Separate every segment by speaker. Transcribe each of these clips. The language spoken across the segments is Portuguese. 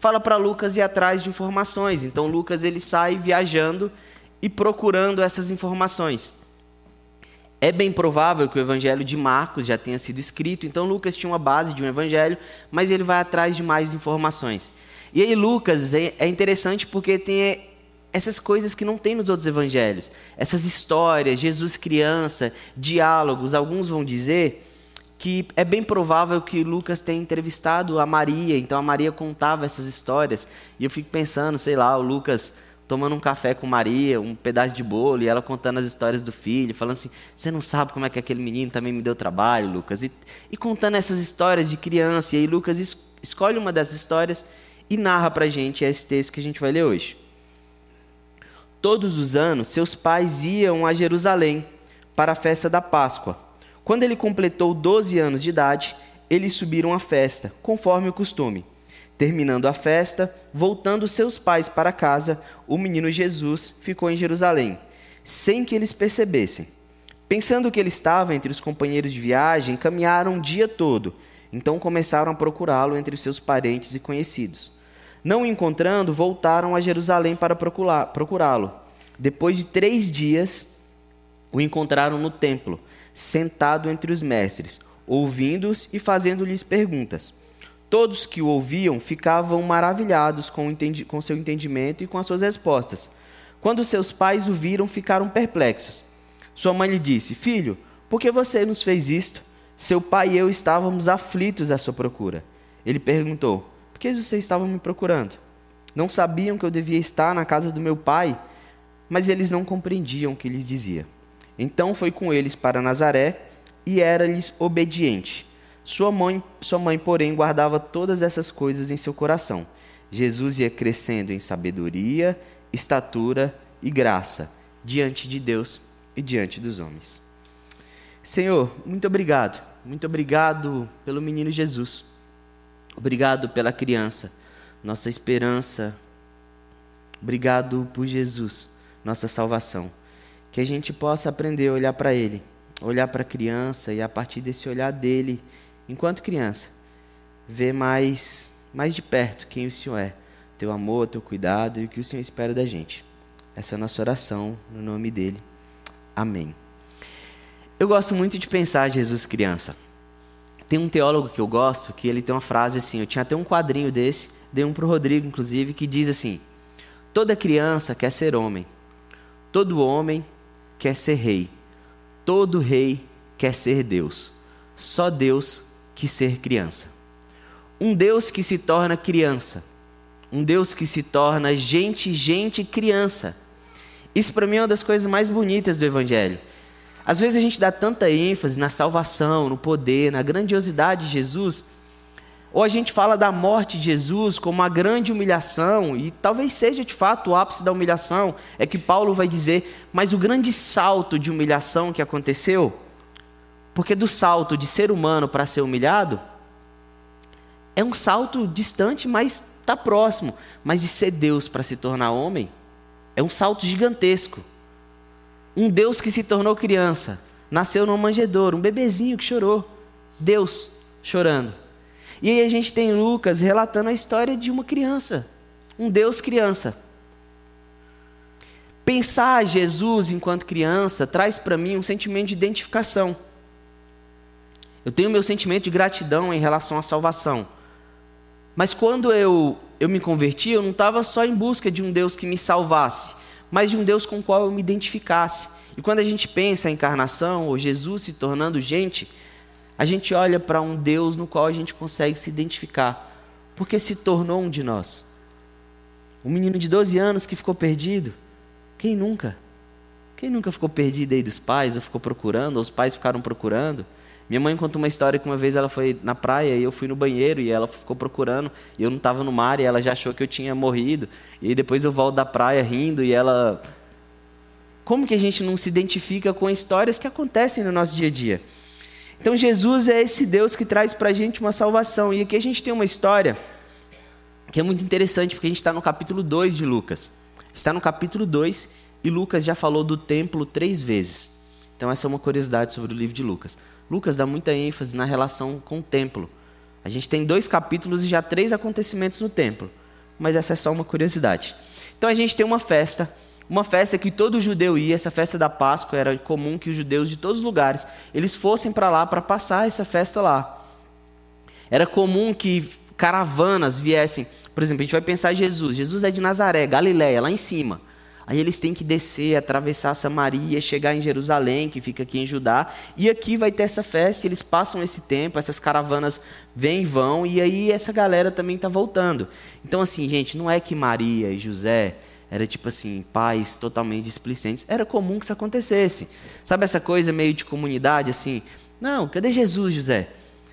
Speaker 1: fala para Lucas ir atrás de informações. Então Lucas ele sai viajando e procurando essas informações. É bem provável que o evangelho de Marcos já tenha sido escrito, então Lucas tinha uma base de um evangelho, mas ele vai atrás de mais informações. E aí Lucas é, é interessante porque tem essas coisas que não tem nos outros evangelhos. Essas histórias, Jesus criança, diálogos, alguns vão dizer que é bem provável que Lucas tenha entrevistado a Maria, então a Maria contava essas histórias, e eu fico pensando, sei lá, o Lucas tomando um café com Maria, um pedaço de bolo, e ela contando as histórias do filho, falando assim: você não sabe como é que aquele menino também me deu trabalho, Lucas. E, e contando essas histórias de criança, e aí Lucas es, escolhe uma dessas histórias e narra para a gente esse texto que a gente vai ler hoje. Todos os anos, seus pais iam a Jerusalém para a festa da Páscoa. Quando ele completou 12 anos de idade, eles subiram à festa, conforme o costume. Terminando a festa, voltando seus pais para casa, o menino Jesus ficou em Jerusalém, sem que eles percebessem. Pensando que ele estava entre os companheiros de viagem, caminharam o dia todo. Então começaram a procurá-lo entre seus parentes e conhecidos. Não o encontrando, voltaram a Jerusalém para procurá-lo. Depois de três dias, o encontraram no templo, sentado entre os mestres, ouvindo-os e fazendo-lhes perguntas. Todos que o ouviam ficavam maravilhados com, com seu entendimento e com as suas respostas. Quando seus pais o viram, ficaram perplexos. Sua mãe lhe disse: Filho, por que você nos fez isto? Seu pai e eu estávamos aflitos à sua procura. Ele perguntou: Por que vocês estavam me procurando? Não sabiam que eu devia estar na casa do meu pai? Mas eles não compreendiam o que lhes dizia. Então foi com eles para Nazaré e era-lhes obediente. Sua mãe, sua mãe, porém, guardava todas essas coisas em seu coração. Jesus ia crescendo em sabedoria, estatura e graça diante de Deus e diante dos homens. Senhor, muito obrigado. Muito obrigado pelo menino Jesus. Obrigado pela criança, nossa esperança. Obrigado por Jesus, nossa salvação. Que a gente possa aprender a olhar para Ele, olhar para a criança e a partir desse olhar dele enquanto criança, ver mais, mais de perto quem o Senhor é, teu amor, teu cuidado e o que o Senhor espera da gente. Essa é a nossa oração, no nome dele. Amém. Eu gosto muito de pensar Jesus criança. Tem um teólogo que eu gosto que ele tem uma frase assim, eu tinha até um quadrinho desse, dei um para o Rodrigo, inclusive, que diz assim: Toda criança quer ser homem, todo homem quer ser rei, todo rei quer ser Deus, só Deus que ser criança. Um Deus que se torna criança. Um Deus que se torna gente, gente, criança. Isso para mim é uma das coisas mais bonitas do Evangelho. Às vezes a gente dá tanta ênfase na salvação, no poder, na grandiosidade de Jesus, ou a gente fala da morte de Jesus como uma grande humilhação, e talvez seja de fato o ápice da humilhação, é que Paulo vai dizer, mas o grande salto de humilhação que aconteceu porque do salto de ser humano para ser humilhado, é um salto distante, mas está próximo. Mas de ser Deus para se tornar homem, é um salto gigantesco. Um Deus que se tornou criança, nasceu numa manjedoura, um bebezinho que chorou. Deus chorando. E aí a gente tem Lucas relatando a história de uma criança, um Deus criança. Pensar Jesus enquanto criança traz para mim um sentimento de identificação. Eu tenho meu sentimento de gratidão em relação à salvação. Mas quando eu, eu me converti, eu não estava só em busca de um Deus que me salvasse, mas de um Deus com o qual eu me identificasse. E quando a gente pensa em encarnação, ou Jesus se tornando gente, a gente olha para um Deus no qual a gente consegue se identificar, porque se tornou um de nós. Um menino de 12 anos que ficou perdido, quem nunca? Quem nunca ficou perdido aí dos pais, ou ficou procurando, ou os pais ficaram procurando? Minha mãe contou uma história que uma vez ela foi na praia e eu fui no banheiro e ela ficou procurando e eu não estava no mar e ela já achou que eu tinha morrido. E depois eu volto da praia rindo e ela. Como que a gente não se identifica com histórias que acontecem no nosso dia a dia? Então Jesus é esse Deus que traz para a gente uma salvação. E aqui a gente tem uma história que é muito interessante porque a gente está no capítulo 2 de Lucas. Está no capítulo 2 e Lucas já falou do templo três vezes. Então essa é uma curiosidade sobre o livro de Lucas. Lucas dá muita ênfase na relação com o templo. A gente tem dois capítulos e já três acontecimentos no templo. Mas essa é só uma curiosidade. Então a gente tem uma festa, uma festa que todo judeu ia, essa festa da Páscoa era comum que os judeus de todos os lugares, eles fossem para lá para passar essa festa lá. Era comum que caravanas viessem, por exemplo, a gente vai pensar em Jesus. Jesus é de Nazaré, Galiléia, lá em cima. Aí eles têm que descer, atravessar Samaria, chegar em Jerusalém, que fica aqui em Judá. E aqui vai ter essa festa, eles passam esse tempo, essas caravanas vêm e vão, e aí essa galera também está voltando. Então, assim, gente, não é que Maria e José era tipo assim, pais totalmente displicentes. Era comum que isso acontecesse. Sabe essa coisa meio de comunidade, assim? Não, cadê Jesus, José?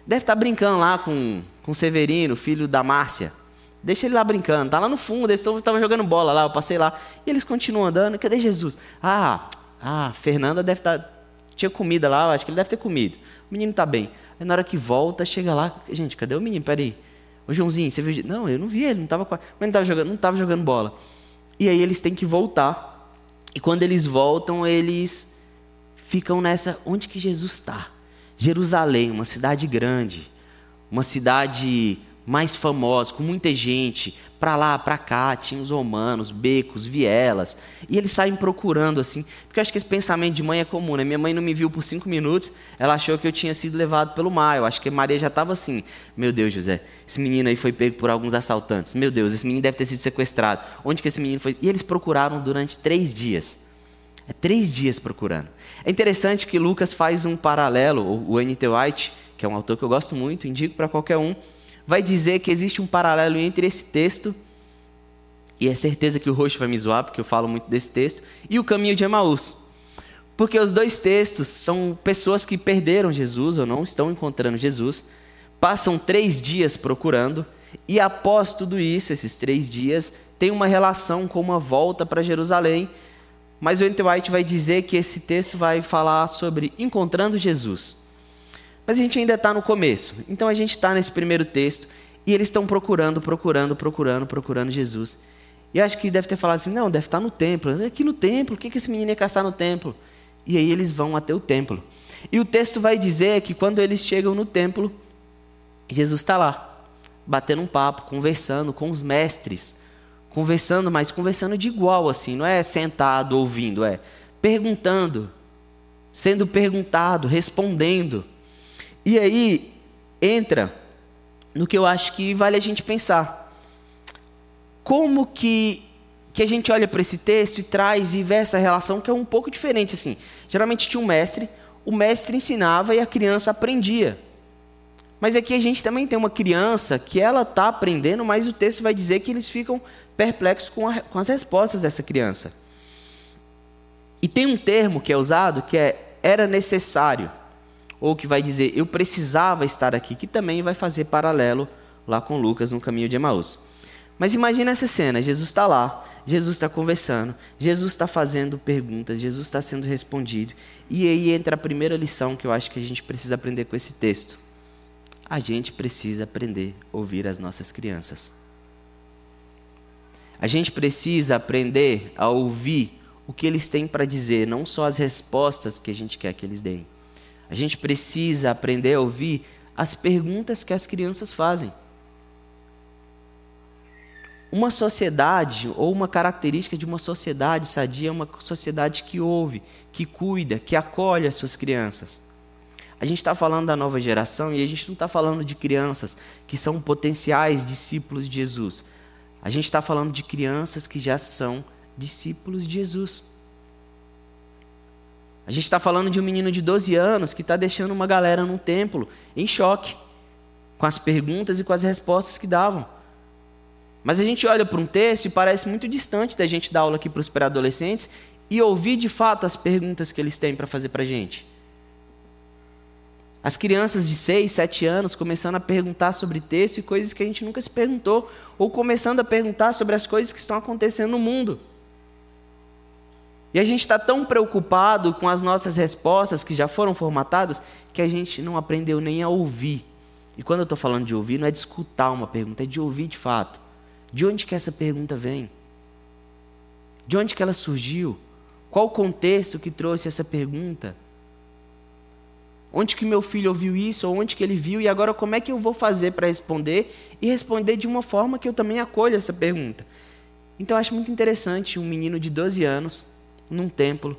Speaker 1: Deve estar tá brincando lá com, com Severino, filho da Márcia. Deixa ele lá brincando. Tá lá no fundo, eles estavam jogando bola lá, eu passei lá. E eles continuam andando. Cadê Jesus? Ah, ah, Fernanda deve estar. Tá, tinha comida lá, acho que ele deve ter comido. O menino está bem. Aí na hora que volta, chega lá. Gente, cadê o menino? Peraí. Ô Joãozinho, você viu? Não, eu não vi ele, não estava Mas não estava jogando, não estava jogando bola. E aí eles têm que voltar. E quando eles voltam, eles ficam nessa. Onde que Jesus está? Jerusalém, uma cidade grande. Uma cidade mais famosos, com muita gente, para lá, para cá, tinha os romanos, becos, vielas, e eles saem procurando assim, porque eu acho que esse pensamento de mãe é comum, né? Minha mãe não me viu por cinco minutos, ela achou que eu tinha sido levado pelo mar, eu acho que Maria já estava assim, meu Deus, José, esse menino aí foi pego por alguns assaltantes, meu Deus, esse menino deve ter sido sequestrado, onde que esse menino foi? E eles procuraram durante três dias, é três dias procurando. É interessante que Lucas faz um paralelo, o N.T. White, que é um autor que eu gosto muito, indico para qualquer um, vai dizer que existe um paralelo entre esse texto, e é certeza que o roxo vai me zoar, porque eu falo muito desse texto, e o caminho de Emaús. Porque os dois textos são pessoas que perderam Jesus ou não estão encontrando Jesus, passam três dias procurando, e após tudo isso, esses três dias, tem uma relação com uma volta para Jerusalém. Mas o Enter White vai dizer que esse texto vai falar sobre encontrando Jesus. Mas a gente ainda está no começo. Então a gente está nesse primeiro texto e eles estão procurando, procurando, procurando, procurando Jesus. E acho que deve ter falado assim: não, deve estar tá no templo. Aqui no templo, o que, que esse menino ia caçar no templo? E aí eles vão até o templo. E o texto vai dizer que quando eles chegam no templo, Jesus está lá, batendo um papo, conversando com os mestres. Conversando, mas conversando de igual, assim, não é sentado ouvindo, é perguntando, sendo perguntado, respondendo. E aí entra no que eu acho que vale a gente pensar. Como que, que a gente olha para esse texto e traz e vê essa relação que é um pouco diferente assim. Geralmente tinha um mestre, o mestre ensinava e a criança aprendia. Mas aqui a gente também tem uma criança que ela está aprendendo, mas o texto vai dizer que eles ficam perplexos com, a, com as respostas dessa criança. E tem um termo que é usado que é era necessário ou que vai dizer eu precisava estar aqui, que também vai fazer paralelo lá com Lucas no caminho de Emaús. Mas imagina essa cena: Jesus está lá, Jesus está conversando, Jesus está fazendo perguntas, Jesus está sendo respondido. E aí entra a primeira lição que eu acho que a gente precisa aprender com esse texto. A gente precisa aprender a ouvir as nossas crianças. A gente precisa aprender a ouvir o que eles têm para dizer, não só as respostas que a gente quer que eles deem. A gente precisa aprender a ouvir as perguntas que as crianças fazem. Uma sociedade, ou uma característica de uma sociedade sadia, é uma sociedade que ouve, que cuida, que acolhe as suas crianças. A gente está falando da nova geração e a gente não está falando de crianças que são potenciais discípulos de Jesus. A gente está falando de crianças que já são discípulos de Jesus. A gente está falando de um menino de 12 anos que está deixando uma galera num templo em choque com as perguntas e com as respostas que davam. Mas a gente olha para um texto e parece muito distante da gente dar aula aqui para os pré-adolescentes e ouvir de fato as perguntas que eles têm para fazer para a gente. As crianças de 6, 7 anos começando a perguntar sobre texto e coisas que a gente nunca se perguntou, ou começando a perguntar sobre as coisas que estão acontecendo no mundo. E a gente está tão preocupado com as nossas respostas que já foram formatadas que a gente não aprendeu nem a ouvir. E quando eu estou falando de ouvir, não é de escutar uma pergunta, é de ouvir de fato. De onde que essa pergunta vem? De onde que ela surgiu? Qual o contexto que trouxe essa pergunta? Onde que meu filho ouviu isso? Ou onde que ele viu? E agora como é que eu vou fazer para responder? E responder de uma forma que eu também acolha essa pergunta. Então eu acho muito interessante um menino de 12 anos num templo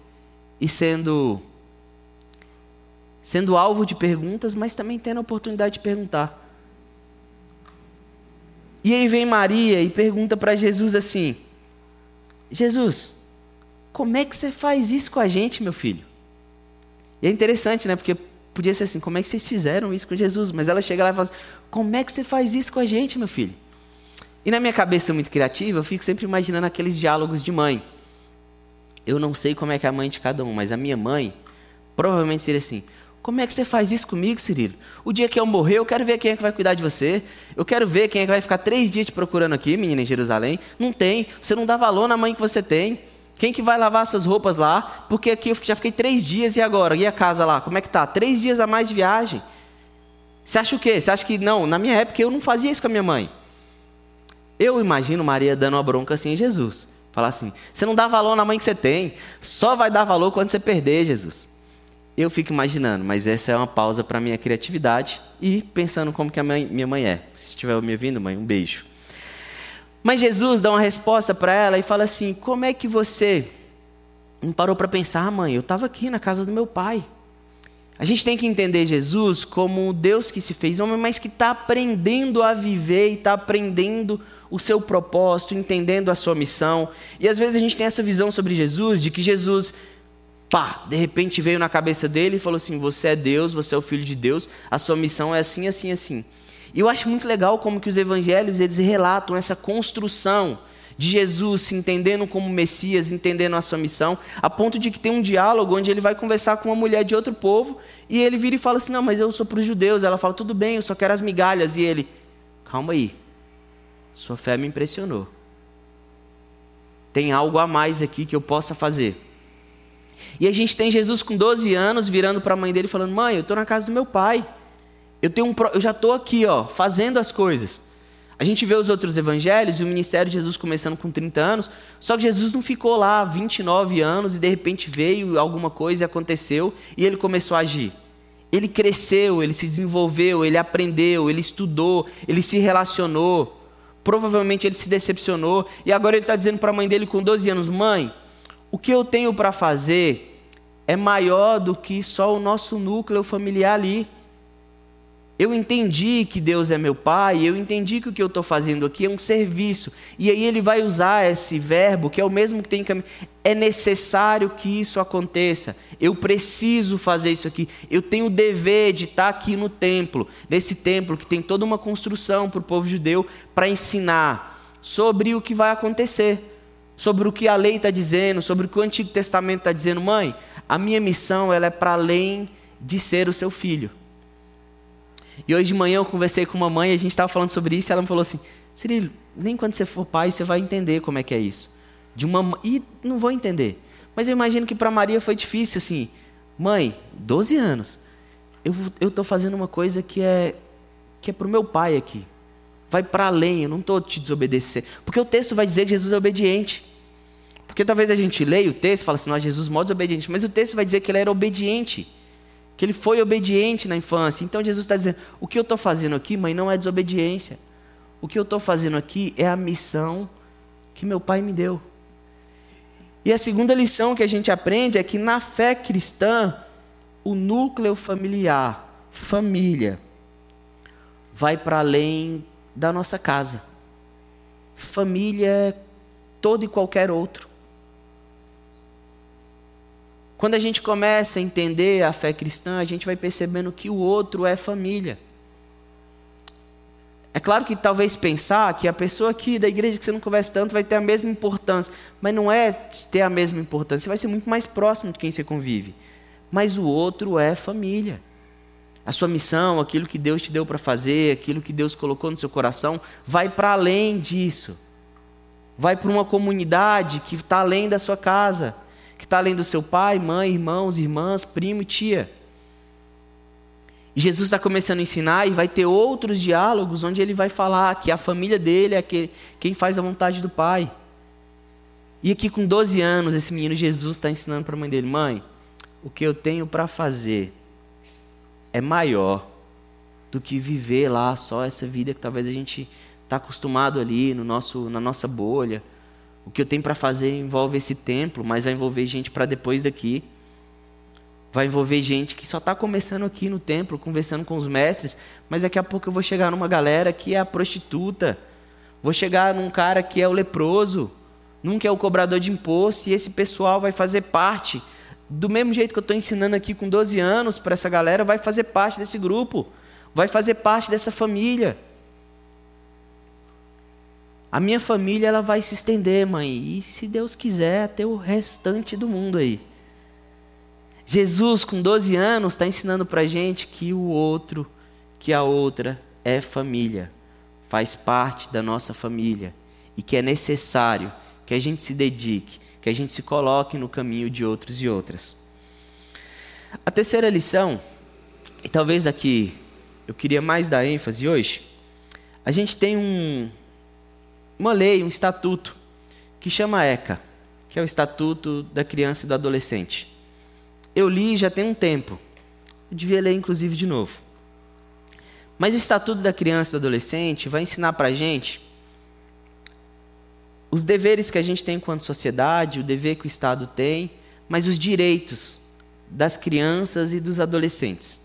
Speaker 1: e sendo sendo alvo de perguntas, mas também tendo a oportunidade de perguntar. E aí vem Maria e pergunta para Jesus assim: Jesus, como é que você faz isso com a gente, meu filho? E é interessante, né? Porque podia ser assim: como é que vocês fizeram isso com Jesus? Mas ela chega lá e fala assim: como é que você faz isso com a gente, meu filho? E na minha cabeça muito criativa, eu fico sempre imaginando aqueles diálogos de mãe. Eu não sei como é que é a mãe de cada um, mas a minha mãe provavelmente seria assim: como é que você faz isso comigo, Cirilo? O dia que eu morrer, eu quero ver quem é que vai cuidar de você. Eu quero ver quem é que vai ficar três dias te procurando aqui, menina, em Jerusalém. Não tem. Você não dá valor na mãe que você tem. Quem que vai lavar suas roupas lá? Porque aqui eu já fiquei três dias e agora? E a casa lá? Como é que tá? Três dias a mais de viagem. Você acha o quê? Você acha que não? Na minha época eu não fazia isso com a minha mãe. Eu imagino Maria dando uma bronca assim em Jesus. Falar assim: você não dá valor na mãe que você tem. Só vai dar valor quando você perder, Jesus eu fico imaginando, mas essa é uma pausa para minha criatividade e pensando como que a minha mãe é. Se estiver me ouvindo, mãe, um beijo. Mas Jesus dá uma resposta para ela e fala assim: Como é que você não parou para pensar, mãe? Eu estava aqui na casa do meu pai. A gente tem que entender Jesus como Deus que se fez homem, mas que está aprendendo a viver e está aprendendo o seu propósito, entendendo a sua missão. E às vezes a gente tem essa visão sobre Jesus de que Jesus pá, de repente veio na cabeça dele e falou assim: Você é Deus, você é o filho de Deus, a sua missão é assim, assim, assim. E eu acho muito legal como que os evangelhos eles relatam essa construção de Jesus se entendendo como Messias, entendendo a sua missão, a ponto de que tem um diálogo onde ele vai conversar com uma mulher de outro povo e ele vira e fala assim: Não, mas eu sou para os judeus. Ela fala: Tudo bem, eu só quero as migalhas. E ele: Calma aí, sua fé me impressionou. Tem algo a mais aqui que eu possa fazer. E a gente tem Jesus com 12 anos virando para a mãe dele falando: "Mãe, eu estou na casa do meu pai. Eu tenho um, eu já estou aqui, ó, fazendo as coisas." A gente vê os outros evangelhos e o ministério de Jesus começando com 30 anos, só que Jesus não ficou lá 29 anos e de repente veio alguma coisa e aconteceu e ele começou a agir. Ele cresceu, ele se desenvolveu, ele aprendeu, ele estudou, ele se relacionou. Provavelmente ele se decepcionou e agora ele está dizendo para a mãe dele com 12 anos: Mãe, o que eu tenho para fazer é maior do que só o nosso núcleo familiar ali. Eu entendi que Deus é meu Pai, eu entendi que o que eu estou fazendo aqui é um serviço. E aí ele vai usar esse verbo, que é o mesmo que tem. É necessário que isso aconteça. Eu preciso fazer isso aqui. Eu tenho o dever de estar aqui no templo, nesse templo que tem toda uma construção para o povo judeu, para ensinar sobre o que vai acontecer sobre o que a lei está dizendo, sobre o que o Antigo Testamento está dizendo, mãe, a minha missão ela é para além de ser o seu filho. E hoje de manhã eu conversei com uma mãe, a gente estava falando sobre isso, e ela me falou assim, Cirilo, nem quando você for pai você vai entender como é que é isso. De uma e não vou entender. Mas eu imagino que para Maria foi difícil assim, mãe, 12 anos, eu estou fazendo uma coisa que é que é para o meu pai aqui vai para além, eu não estou te desobedecer. Porque o texto vai dizer que Jesus é obediente. Porque talvez a gente leia o texto e fale assim, não, Jesus é desobediente, mas o texto vai dizer que ele era obediente, que ele foi obediente na infância. Então Jesus está dizendo, o que eu estou fazendo aqui, mãe, não é desobediência. O que eu estou fazendo aqui é a missão que meu pai me deu. E a segunda lição que a gente aprende é que na fé cristã, o núcleo familiar, família, vai para além da nossa casa. Família é todo e qualquer outro. Quando a gente começa a entender a fé cristã, a gente vai percebendo que o outro é família. É claro que talvez pensar que a pessoa aqui da igreja que você não conversa tanto vai ter a mesma importância, mas não é ter a mesma importância, você vai ser muito mais próximo de quem você convive. Mas o outro é família a sua missão, aquilo que Deus te deu para fazer, aquilo que Deus colocou no seu coração, vai para além disso. Vai para uma comunidade que está além da sua casa, que está além do seu pai, mãe, irmãos, irmãs, primo e tia. E Jesus está começando a ensinar e vai ter outros diálogos onde ele vai falar que a família dele é quem faz a vontade do pai. E aqui com 12 anos, esse menino Jesus está ensinando para a mãe dele: mãe, o que eu tenho para fazer é maior do que viver lá só essa vida que talvez a gente está acostumado ali no nosso, na nossa bolha. O que eu tenho para fazer envolve esse templo, mas vai envolver gente para depois daqui. Vai envolver gente que só está começando aqui no templo, conversando com os mestres, mas daqui a pouco eu vou chegar numa galera que é a prostituta. Vou chegar num cara que é o leproso, que é o cobrador de imposto, e esse pessoal vai fazer parte, do mesmo jeito que eu estou ensinando aqui com 12 anos para essa galera, vai fazer parte desse grupo, vai fazer parte dessa família. A minha família ela vai se estender, mãe, e se Deus quiser, até o restante do mundo aí. Jesus, com 12 anos, está ensinando para gente que o outro, que a outra é família, faz parte da nossa família e que é necessário que a gente se dedique, que a gente se coloque no caminho de outros e outras. A terceira lição, e talvez aqui eu queria mais dar ênfase hoje, a gente tem um, uma lei, um estatuto, que chama ECA, que é o Estatuto da Criança e do Adolescente. Eu li já tem um tempo. Eu devia ler, inclusive, de novo. Mas o Estatuto da Criança e do Adolescente vai ensinar para a gente os deveres que a gente tem enquanto sociedade, o dever que o Estado tem, mas os direitos das crianças e dos adolescentes.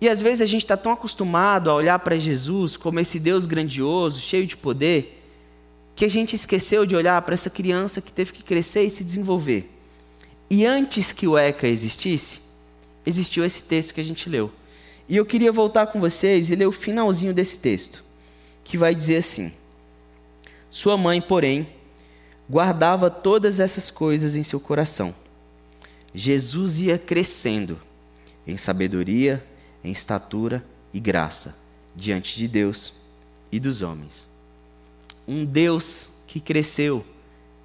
Speaker 1: E às vezes a gente está tão acostumado a olhar para Jesus como esse Deus grandioso, cheio de poder, que a gente esqueceu de olhar para essa criança que teve que crescer e se desenvolver. E antes que o ECA existisse, existiu esse texto que a gente leu. E eu queria voltar com vocês e ler o finalzinho desse texto, que vai dizer assim: Sua mãe, porém, guardava todas essas coisas em seu coração. Jesus ia crescendo em sabedoria, em estatura e graça diante de Deus e dos homens um Deus que cresceu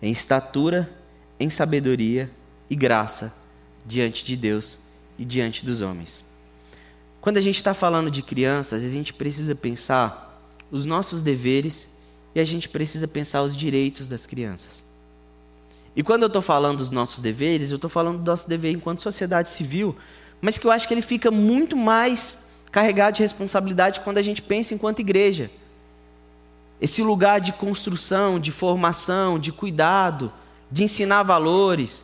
Speaker 1: em estatura, em sabedoria e graça diante de Deus e diante dos homens. Quando a gente está falando de crianças, a gente precisa pensar os nossos deveres e a gente precisa pensar os direitos das crianças. E quando eu estou falando dos nossos deveres, eu estou falando do nosso dever enquanto sociedade civil, mas que eu acho que ele fica muito mais carregado de responsabilidade quando a gente pensa enquanto igreja esse lugar de construção, de formação, de cuidado, de ensinar valores,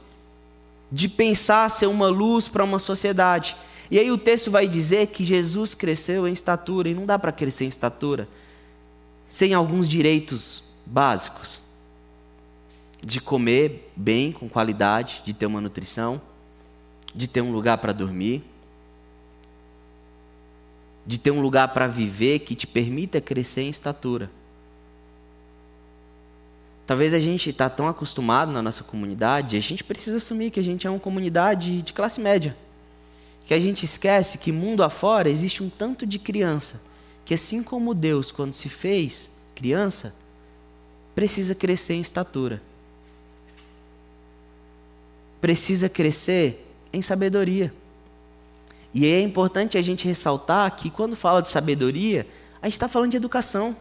Speaker 1: de pensar ser uma luz para uma sociedade. E aí o texto vai dizer que Jesus cresceu em estatura, e não dá para crescer em estatura sem alguns direitos básicos. De comer bem, com qualidade, de ter uma nutrição, de ter um lugar para dormir, de ter um lugar para viver que te permita crescer em estatura. Talvez a gente está tão acostumado na nossa comunidade, a gente precisa assumir que a gente é uma comunidade de classe média. Que a gente esquece que mundo afora existe um tanto de criança, que assim como Deus, quando se fez criança, precisa crescer em estatura. Precisa crescer em sabedoria. E é importante a gente ressaltar que quando fala de sabedoria, a gente está falando de educação.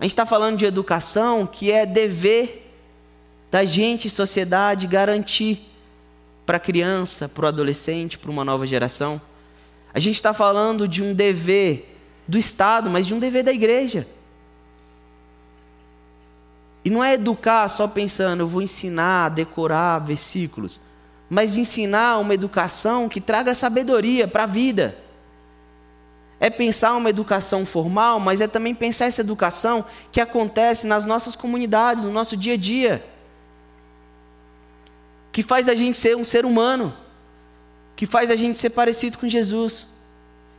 Speaker 1: A gente está falando de educação que é dever da gente, sociedade, garantir para a criança, para o adolescente, para uma nova geração. A gente está falando de um dever do Estado, mas de um dever da igreja. E não é educar só pensando, eu vou ensinar, decorar versículos, mas ensinar uma educação que traga sabedoria para a vida é pensar uma educação formal, mas é também pensar essa educação que acontece nas nossas comunidades, no nosso dia a dia. Que faz a gente ser um ser humano, que faz a gente ser parecido com Jesus,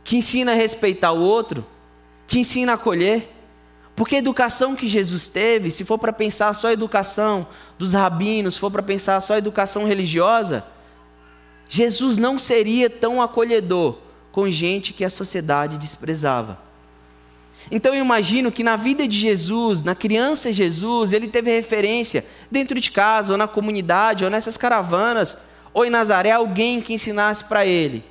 Speaker 1: que ensina a respeitar o outro, que ensina a acolher. Porque a educação que Jesus teve, se for para pensar só a educação dos rabinos, se for para pensar só a educação religiosa, Jesus não seria tão acolhedor com gente que a sociedade desprezava. Então eu imagino que na vida de Jesus, na criança Jesus, ele teve referência dentro de casa, ou na comunidade, ou nessas caravanas, ou em Nazaré, alguém que ensinasse para ele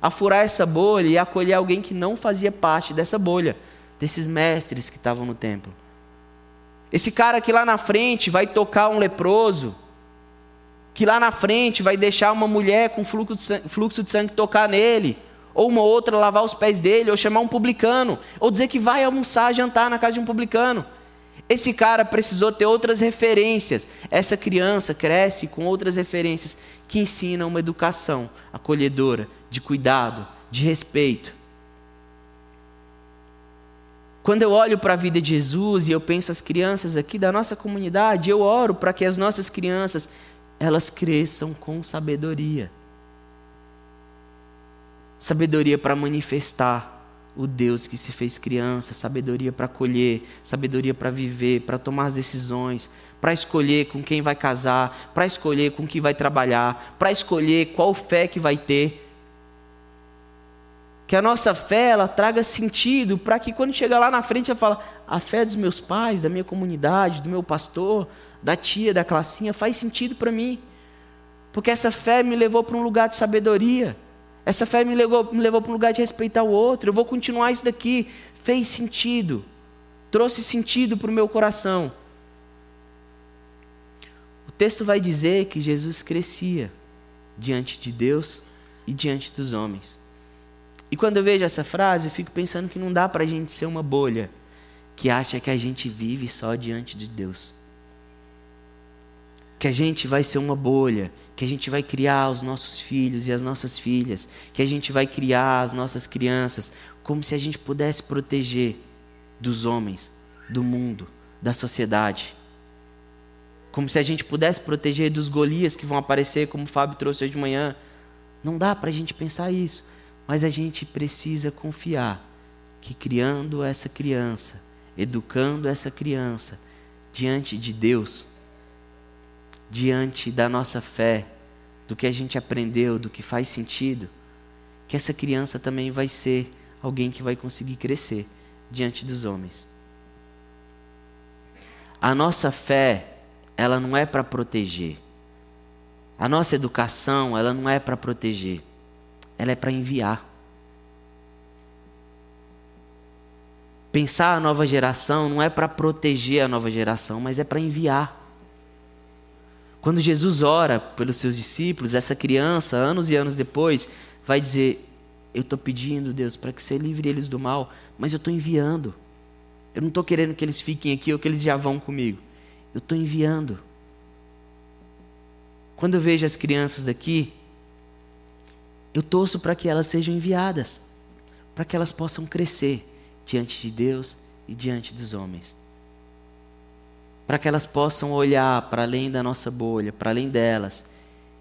Speaker 1: a furar essa bolha e acolher alguém que não fazia parte dessa bolha, desses mestres que estavam no templo. Esse cara que lá na frente vai tocar um leproso, que lá na frente vai deixar uma mulher com fluxo de sangue, fluxo de sangue tocar nele, ou uma outra lavar os pés dele, ou chamar um publicano, ou dizer que vai almoçar, jantar na casa de um publicano. Esse cara precisou ter outras referências. Essa criança cresce com outras referências que ensinam uma educação acolhedora, de cuidado, de respeito. Quando eu olho para a vida de Jesus e eu penso as crianças aqui da nossa comunidade, eu oro para que as nossas crianças elas cresçam com sabedoria. Sabedoria para manifestar o Deus que se fez criança, sabedoria para colher, sabedoria para viver, para tomar as decisões, para escolher com quem vai casar, para escolher com quem vai trabalhar, para escolher qual fé que vai ter. Que a nossa fé ela traga sentido para que quando chegar lá na frente ela fala: a fé dos meus pais, da minha comunidade, do meu pastor, da tia, da classinha, faz sentido para mim. Porque essa fé me levou para um lugar de sabedoria. Essa fé me levou, me levou para um lugar de respeitar o outro. Eu vou continuar isso daqui. Fez sentido. Trouxe sentido para o meu coração. O texto vai dizer que Jesus crescia diante de Deus e diante dos homens. E quando eu vejo essa frase, eu fico pensando que não dá para a gente ser uma bolha que acha que a gente vive só diante de Deus que a gente vai ser uma bolha, que a gente vai criar os nossos filhos e as nossas filhas, que a gente vai criar as nossas crianças, como se a gente pudesse proteger dos homens, do mundo, da sociedade. Como se a gente pudesse proteger dos Golias que vão aparecer, como o Fábio trouxe hoje de manhã. Não dá para a gente pensar isso, mas a gente precisa confiar que criando essa criança, educando essa criança diante de Deus, diante da nossa fé, do que a gente aprendeu, do que faz sentido, que essa criança também vai ser alguém que vai conseguir crescer diante dos homens. A nossa fé, ela não é para proteger. A nossa educação, ela não é para proteger. Ela é para enviar. Pensar a nova geração não é para proteger a nova geração, mas é para enviar. Quando Jesus ora pelos seus discípulos, essa criança, anos e anos depois, vai dizer: Eu estou pedindo, Deus, para que você livre eles do mal, mas eu estou enviando. Eu não estou querendo que eles fiquem aqui ou que eles já vão comigo. Eu estou enviando. Quando eu vejo as crianças daqui, eu torço para que elas sejam enviadas, para que elas possam crescer diante de Deus e diante dos homens para que elas possam olhar para além da nossa bolha, para além delas,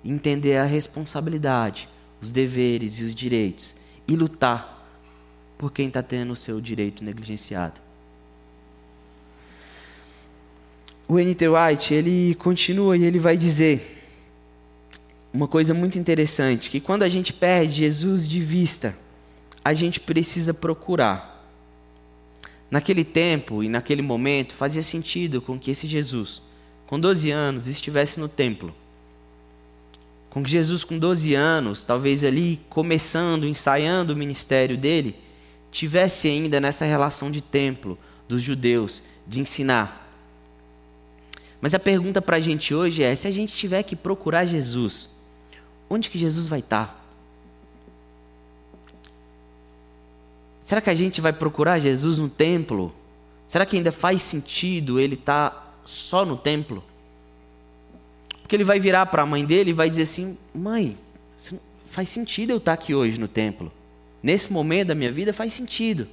Speaker 1: entender a responsabilidade, os deveres e os direitos e lutar por quem está tendo o seu direito negligenciado. O N.T. White ele continua e ele vai dizer uma coisa muito interessante, que quando a gente perde Jesus de vista, a gente precisa procurar Naquele tempo e naquele momento, fazia sentido com que esse Jesus, com 12 anos, estivesse no templo. Com que Jesus, com 12 anos, talvez ali começando, ensaiando o ministério dele, tivesse ainda nessa relação de templo dos judeus, de ensinar. Mas a pergunta para a gente hoje é: se a gente tiver que procurar Jesus, onde que Jesus vai estar? Será que a gente vai procurar Jesus no templo? Será que ainda faz sentido ele estar tá só no templo? Porque ele vai virar para a mãe dele e vai dizer assim: Mãe, faz sentido eu estar tá aqui hoje no templo. Nesse momento da minha vida faz sentido.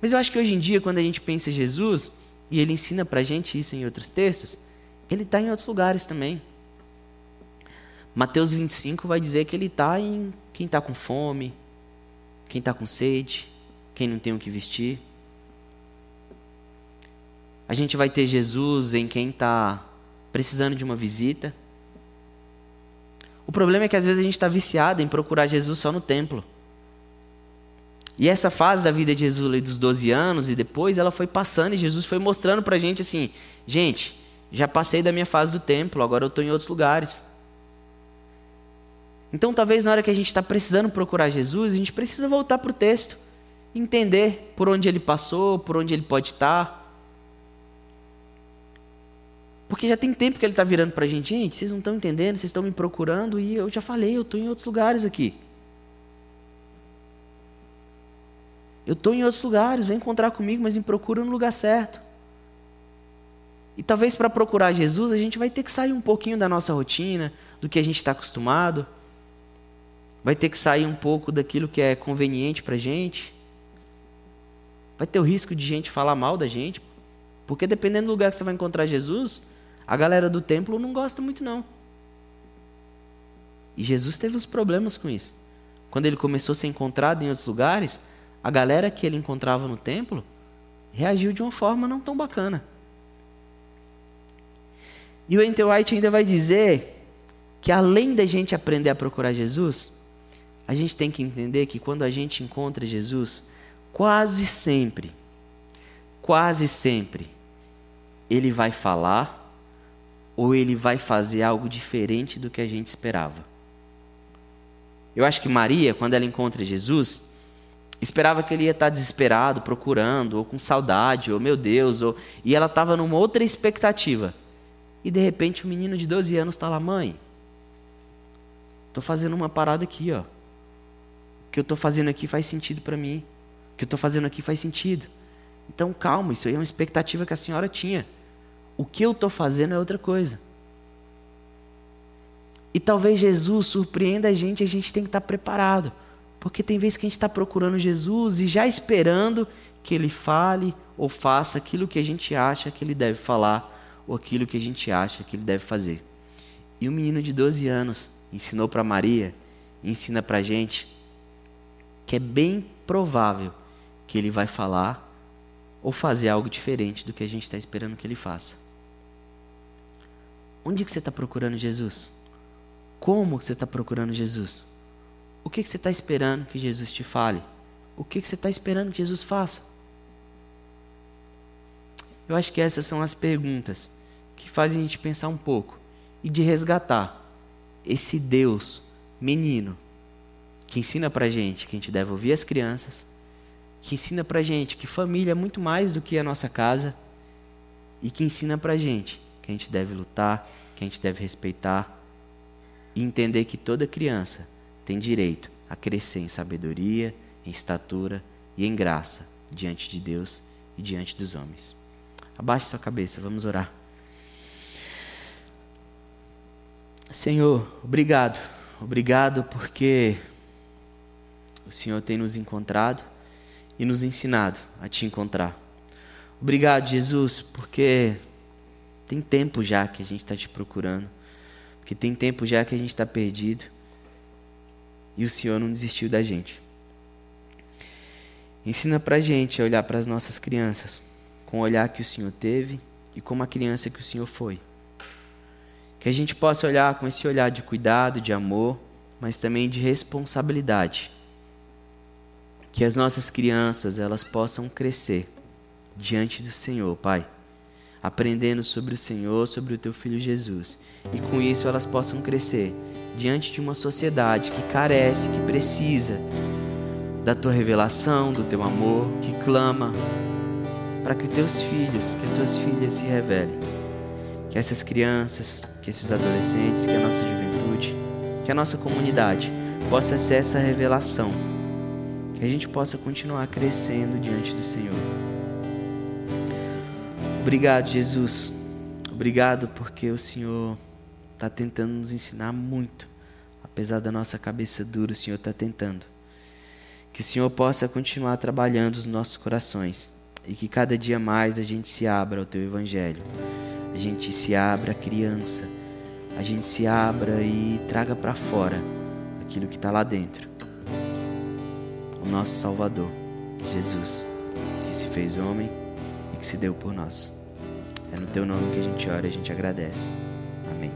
Speaker 1: Mas eu acho que hoje em dia, quando a gente pensa em Jesus, e ele ensina para a gente isso em outros textos, ele está em outros lugares também. Mateus 25 vai dizer que ele está em quem está com fome, quem está com sede, quem não tem o que vestir. A gente vai ter Jesus em quem está precisando de uma visita. O problema é que às vezes a gente está viciado em procurar Jesus só no templo. E essa fase da vida de Jesus dos 12 anos e depois, ela foi passando e Jesus foi mostrando para a gente assim: gente, já passei da minha fase do templo, agora eu estou em outros lugares. Então, talvez na hora que a gente está precisando procurar Jesus, a gente precisa voltar para o texto entender por onde ele passou, por onde ele pode estar. Porque já tem tempo que ele está virando para a gente, gente, vocês não estão entendendo, vocês estão me procurando e eu já falei, eu estou em outros lugares aqui. Eu estou em outros lugares, vem encontrar comigo, mas me procura no lugar certo. E talvez para procurar Jesus a gente vai ter que sair um pouquinho da nossa rotina, do que a gente está acostumado. Vai ter que sair um pouco daquilo que é conveniente para a gente. Vai ter o risco de gente falar mal da gente. Porque dependendo do lugar que você vai encontrar Jesus, a galera do templo não gosta muito não. E Jesus teve uns problemas com isso. Quando ele começou a ser encontrado em outros lugares, a galera que ele encontrava no templo reagiu de uma forma não tão bacana. E o Enter White ainda vai dizer que além da gente aprender a procurar Jesus, a gente tem que entender que quando a gente encontra Jesus, quase sempre, quase sempre, ele vai falar ou ele vai fazer algo diferente do que a gente esperava. Eu acho que Maria, quando ela encontra Jesus, esperava que ele ia estar desesperado, procurando, ou com saudade, ou meu Deus, ou... e ela estava numa outra expectativa. E de repente o um menino de 12 anos está lá, mãe, estou fazendo uma parada aqui, ó. O que eu estou fazendo aqui faz sentido para mim. O que eu estou fazendo aqui faz sentido. Então, calma, isso aí é uma expectativa que a senhora tinha. O que eu estou fazendo é outra coisa. E talvez Jesus surpreenda a gente, a gente tem que estar preparado. Porque tem vezes que a gente está procurando Jesus e já esperando que ele fale ou faça aquilo que a gente acha que ele deve falar ou aquilo que a gente acha que ele deve fazer. E um menino de 12 anos ensinou para Maria, ensina para a gente que é bem provável que ele vai falar ou fazer algo diferente do que a gente está esperando que ele faça. Onde que você está procurando Jesus? Como que você está procurando Jesus? O que, que você está esperando que Jesus te fale? O que, que você está esperando que Jesus faça? Eu acho que essas são as perguntas que fazem a gente pensar um pouco e de resgatar esse Deus menino que ensina para gente que a gente deve ouvir as crianças, que ensina para gente que família é muito mais do que a nossa casa e que ensina para gente que a gente deve lutar, que a gente deve respeitar e entender que toda criança tem direito a crescer em sabedoria, em estatura e em graça diante de Deus e diante dos homens. Abaixe sua cabeça, vamos orar. Senhor, obrigado. Obrigado porque o Senhor tem nos encontrado e nos ensinado a te encontrar. Obrigado, Jesus, porque tem tempo já que a gente está te procurando, porque tem tempo já que a gente está perdido e o Senhor não desistiu da gente. Ensina para gente a olhar para as nossas crianças com o olhar que o Senhor teve e como a criança que o Senhor foi. Que a gente possa olhar com esse olhar de cuidado, de amor, mas também de responsabilidade que as nossas crianças elas possam crescer diante do Senhor, Pai, aprendendo sobre o Senhor, sobre o teu filho Jesus, e com isso elas possam crescer diante de uma sociedade que carece, que precisa da tua revelação, do teu amor, que clama para que teus filhos, que as tuas filhas se revelem. Que essas crianças, que esses adolescentes, que a nossa juventude, que a nossa comunidade possa ser essa revelação que a gente possa continuar crescendo diante do Senhor. Obrigado, Jesus. Obrigado porque o Senhor está tentando nos ensinar muito. Apesar da nossa cabeça dura, o Senhor está tentando. Que o Senhor possa continuar trabalhando os nossos corações e que cada dia mais a gente se abra ao Teu Evangelho. A gente se abra criança. A gente se abra e traga para fora aquilo que está lá dentro o nosso Salvador, Jesus, que se fez homem e que se deu por nós. É no teu nome que a gente ora e a gente agradece. Amém.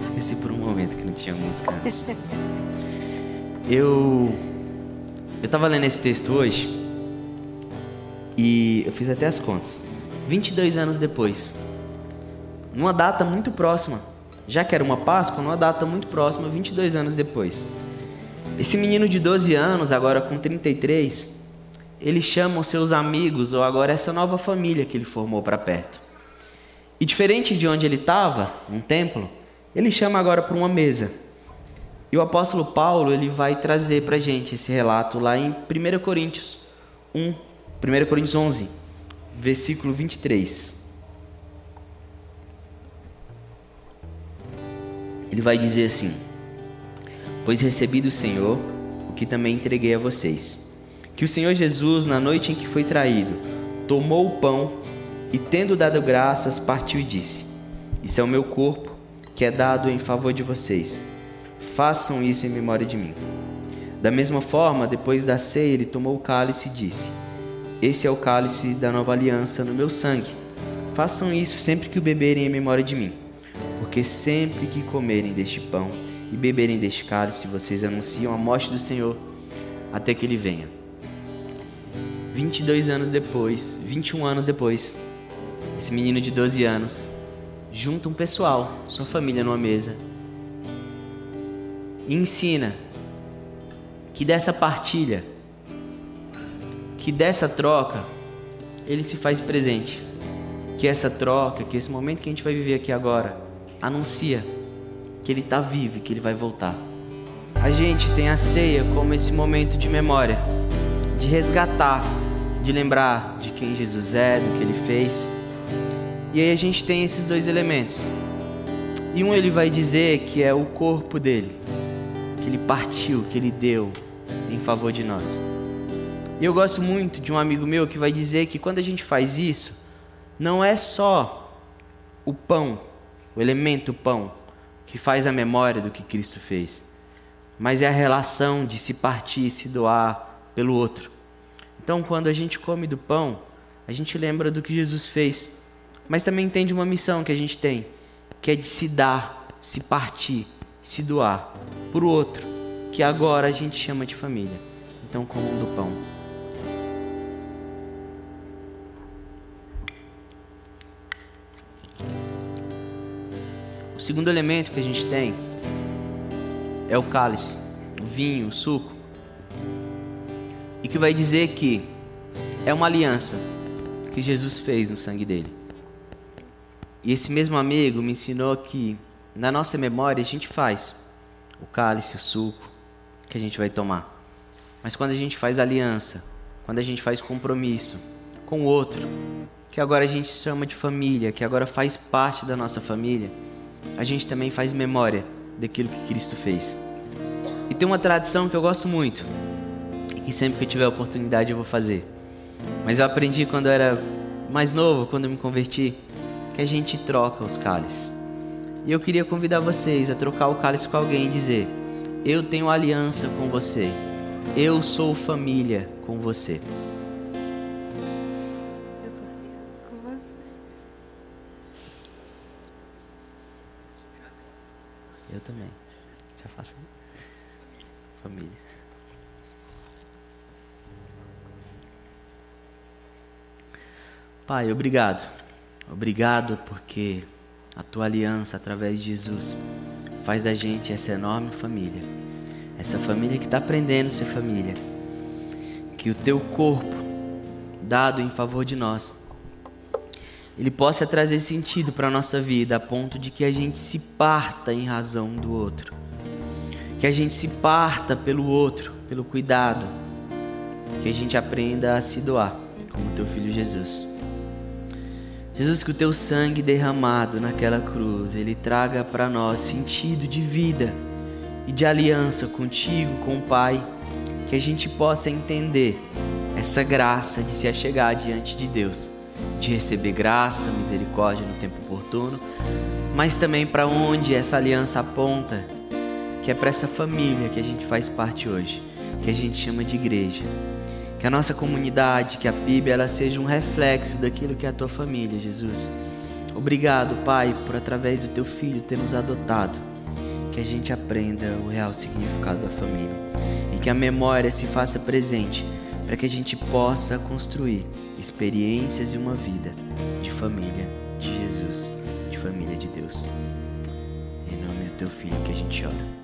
Speaker 1: Esqueci por um momento que não tinha música antes. Eu eu estava lendo esse texto hoje e eu fiz até as contas. 22 anos depois, numa data muito próxima, já que era uma Páscoa, numa data muito próxima, 22 anos depois. Esse menino de 12 anos, agora com 33, ele chama os seus amigos, ou agora essa nova família que ele formou para perto. E diferente de onde ele estava, um templo, ele chama agora para uma mesa. E o apóstolo Paulo ele vai trazer para a gente esse relato lá em 1 Coríntios 1, 1 Coríntios 11, versículo 23. Ele vai dizer assim: Pois recebi do Senhor o que também entreguei a vocês. Que o Senhor Jesus, na noite em que foi traído, tomou o pão e, tendo dado graças, partiu e disse: Isso é o meu corpo, que é dado em favor de vocês. Façam isso em memória de mim. Da mesma forma, depois da ceia, ele tomou o cálice e disse: Esse é o cálice da nova aliança no meu sangue. Façam isso sempre que o beberem em memória de mim. Porque sempre que comerem deste pão e beberem deste cálice, vocês anunciam a morte do Senhor até que ele venha. 22 anos depois, 21 anos depois, esse menino de 12 anos junta um pessoal, sua família numa mesa e ensina que dessa partilha, que dessa troca, ele se faz presente. Que essa troca, que esse momento que a gente vai viver aqui agora, anuncia que ele está vivo e que ele vai voltar. A gente tem a ceia como esse momento de memória, de resgatar, de lembrar de quem Jesus é, do que ele fez. E aí a gente tem esses dois elementos. E um ele vai dizer que é o corpo dele, que ele partiu, que ele deu em favor de nós. E eu gosto muito de um amigo meu que vai dizer que quando a gente faz isso, não é só o pão, o elemento pão, que faz a memória do que Cristo fez, mas é a relação de se partir se doar pelo outro. Então, quando a gente come do pão, a gente lembra do que Jesus fez mas também entende uma missão que a gente tem, que é de se dar, se partir, se doar para o outro, que agora a gente chama de família. Então, comam do pão. Segundo elemento que a gente tem é o cálice, o vinho, o suco. E que vai dizer que é uma aliança que Jesus fez no sangue dele. E esse mesmo amigo me ensinou que na nossa memória a gente faz o cálice, o suco que a gente vai tomar. Mas quando a gente faz aliança, quando a gente faz compromisso com o outro, que agora a gente chama de família, que agora faz parte da nossa família, a gente também faz memória daquilo que Cristo fez. E tem uma tradição que eu gosto muito, e que sempre que eu tiver oportunidade eu vou fazer. Mas eu aprendi quando eu era mais novo, quando eu me converti, que a gente troca os cálices. E eu queria convidar vocês a trocar o cálice com alguém e dizer: Eu tenho aliança com você. Eu sou família com você. Já faço. Família. Pai, obrigado. Obrigado porque a tua aliança através de Jesus faz da gente essa enorme família. Essa família que está aprendendo a ser família. Que o teu corpo, dado em favor de nós, ele possa trazer sentido para a nossa vida, a ponto de que a gente se parta em razão do outro. Que a gente se parta pelo outro, pelo cuidado. Que a gente aprenda a se doar, como teu filho Jesus. Jesus, que o teu sangue derramado naquela cruz, ele traga para nós sentido de vida e de aliança contigo, com o Pai, que a gente possa entender essa graça de se achegar diante de Deus, de receber graça, misericórdia no tempo oportuno, mas também para onde essa aliança aponta, que é para essa família que a gente faz parte hoje, que a gente chama de igreja. Que a nossa comunidade, que a PIB, ela seja um reflexo daquilo que é a tua família, Jesus. Obrigado, Pai, por através do teu filho ter nos adotado. Que a gente aprenda o real significado da família e que a memória se faça presente para que a gente possa construir experiências e uma vida de família de Jesus, de família de Deus. teu filho que a gente ora.